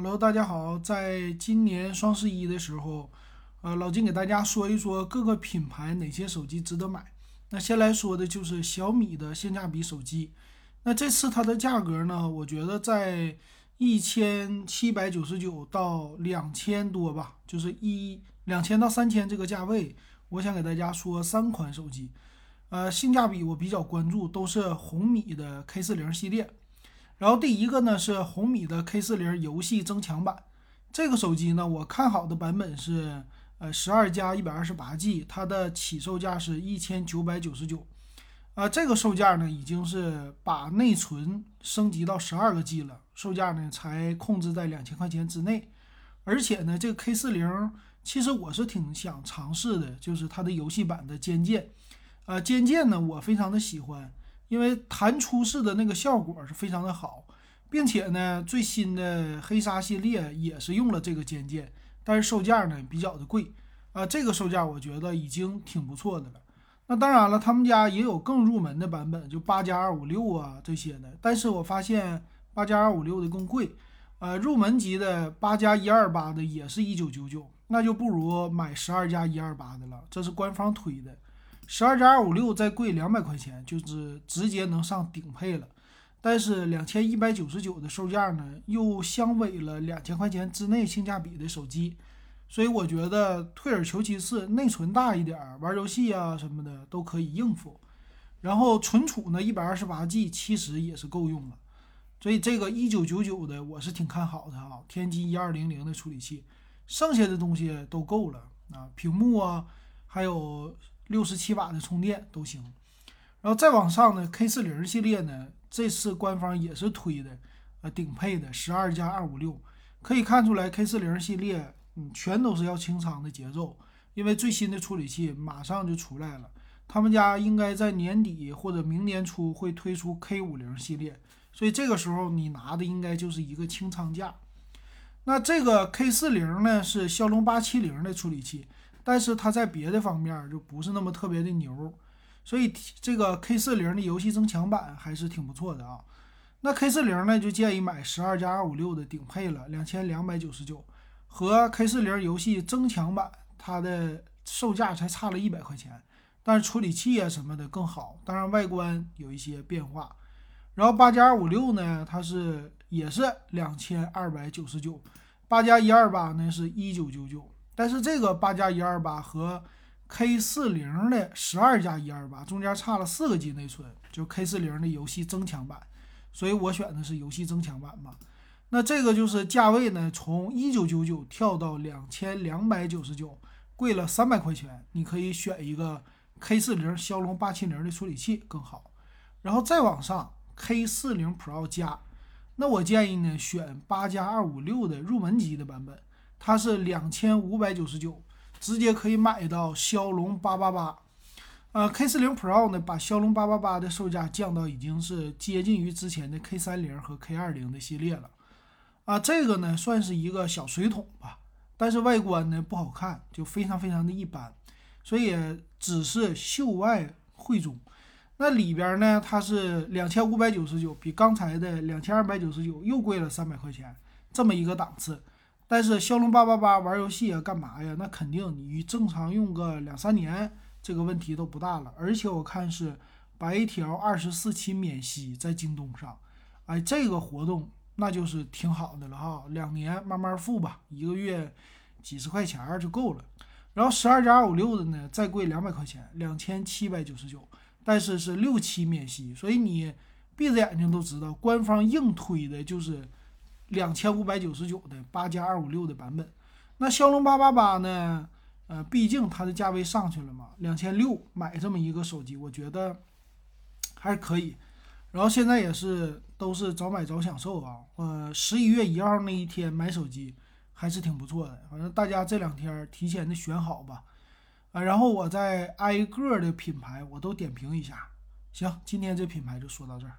Hello，大家好，在今年双十一的时候，呃，老金给大家说一说各个品牌哪些手机值得买。那先来说的就是小米的性价比手机。那这次它的价格呢，我觉得在一千七百九十九到两千多吧，就是一两千到三千这个价位。我想给大家说三款手机，呃，性价比我比较关注，都是红米的 K 四零系列。然后第一个呢是红米的 K 四零游戏增强版，这个手机呢我看好的版本是呃十二加一百二十八 G，它的起售价是一千九百九十九，啊这个售价呢已经是把内存升级到十二个 G 了，售价呢才控制在两千块钱之内，而且呢这个 K 四零其实我是挺想尝试的，就是它的游戏版的肩键，啊肩键呢我非常的喜欢。因为弹出式的那个效果是非常的好，并且呢，最新的黑鲨系列也是用了这个肩键，但是售价呢比较的贵啊，这个售价我觉得已经挺不错的了。那当然了，他们家也有更入门的版本，就八加二五六啊这些的，但是我发现八加二五六的更贵，呃，入门级的八加一二八的也是一九九九，那就不如买十二加一二八的了，这是官方推的。十二加二五六再贵两百块钱，就是直接能上顶配了。但是两千一百九十九的售价呢，又相违了两千块钱之内性价比的手机。所以我觉得退而求其次，内存大一点，玩游戏啊什么的都可以应付。然后存储呢，一百二十八 G 其实也是够用了。所以这个一九九九的我是挺看好的啊，天玑一二零零的处理器，剩下的东西都够了啊，屏幕啊，还有。六十七瓦的充电都行，然后再往上呢，K 四零系列呢，这次官方也是推的，呃，顶配的十二加二五六，可以看出来 K 四零系列，嗯，全都是要清仓的节奏，因为最新的处理器马上就出来了，他们家应该在年底或者明年初会推出 K 五零系列，所以这个时候你拿的应该就是一个清仓价。那这个 K 四零呢，是骁龙八七零的处理器。但是它在别的方面就不是那么特别的牛，所以这个 K 四零的游戏增强版还是挺不错的啊。那 K 四零呢，就建议买十二加二五六的顶配了，两千两百九十九，和 K 四零游戏增强版它的售价才差了一百块钱，但是处理器啊什么的更好，当然外观有一些变化。然后八加二五六呢，它是也是两千二百九十九，八加一二八呢是一九九九。但是这个八加一二八和 K 四零的十二加一二八中间差了四个 G 内存，就 K 四零的游戏增强版，所以我选的是游戏增强版嘛。那这个就是价位呢，从一九九九跳到两千两百九十九，贵了三百块钱。你可以选一个 K 四零骁龙八七零的处理器更好，然后再往上 K 四零 Pro 加，那我建议呢选八加二五六的入门级的版本。它是两千五百九十九，直接可以买到骁龙八八八，呃，K 四零 Pro 呢，把骁龙八八八的售价降到已经是接近于之前的 K 三零和 K 二零的系列了，啊，这个呢算是一个小水桶吧，但是外观呢不好看，就非常非常的一般，所以只是秀外慧中。那里边呢，它是两千五百九十九，比刚才的两千二百九十九又贵了三百块钱，这么一个档次。但是骁龙八八八玩游戏啊，干嘛呀？那肯定你正常用个两三年，这个问题都不大了。而且我看是白条二十四期免息，在京东上，哎，这个活动那就是挺好的了哈。两年慢慢付吧，一个月几十块钱就够了。然后十二加二五六的呢，再贵两百块钱，两千七百九十九，但是是六期免息，所以你闭着眼睛都知道，官方硬推的就是。两千五百九十九的八加二五六的版本，那骁龙八八八呢？呃，毕竟它的价位上去了嘛，两千六买这么一个手机，我觉得还是可以。然后现在也是都是早买早享受啊，呃，十一月一号那一天买手机还是挺不错的。反正大家这两天提前的选好吧，啊，然后我再挨个的品牌我都点评一下。行，今天这品牌就说到这儿。